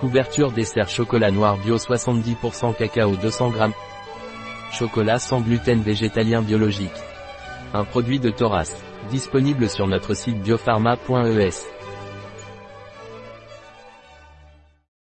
Couverture dessert chocolat noir bio 70% cacao 200 g. Chocolat sans gluten végétalien biologique. Un produit de Thoras. Disponible sur notre site biopharma.es.